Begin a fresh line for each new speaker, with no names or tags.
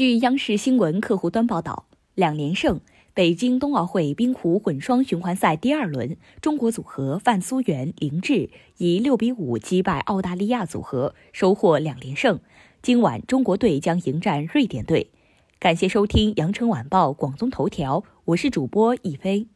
据央视新闻客户端报道，两连胜。北京冬奥会冰壶混双循环赛第二轮，中国组合范苏元、林志以六比五击败澳大利亚组合，收获两连胜。今晚中国队将迎战瑞典队。感谢收听羊城晚报广东头条，我是主播一飞。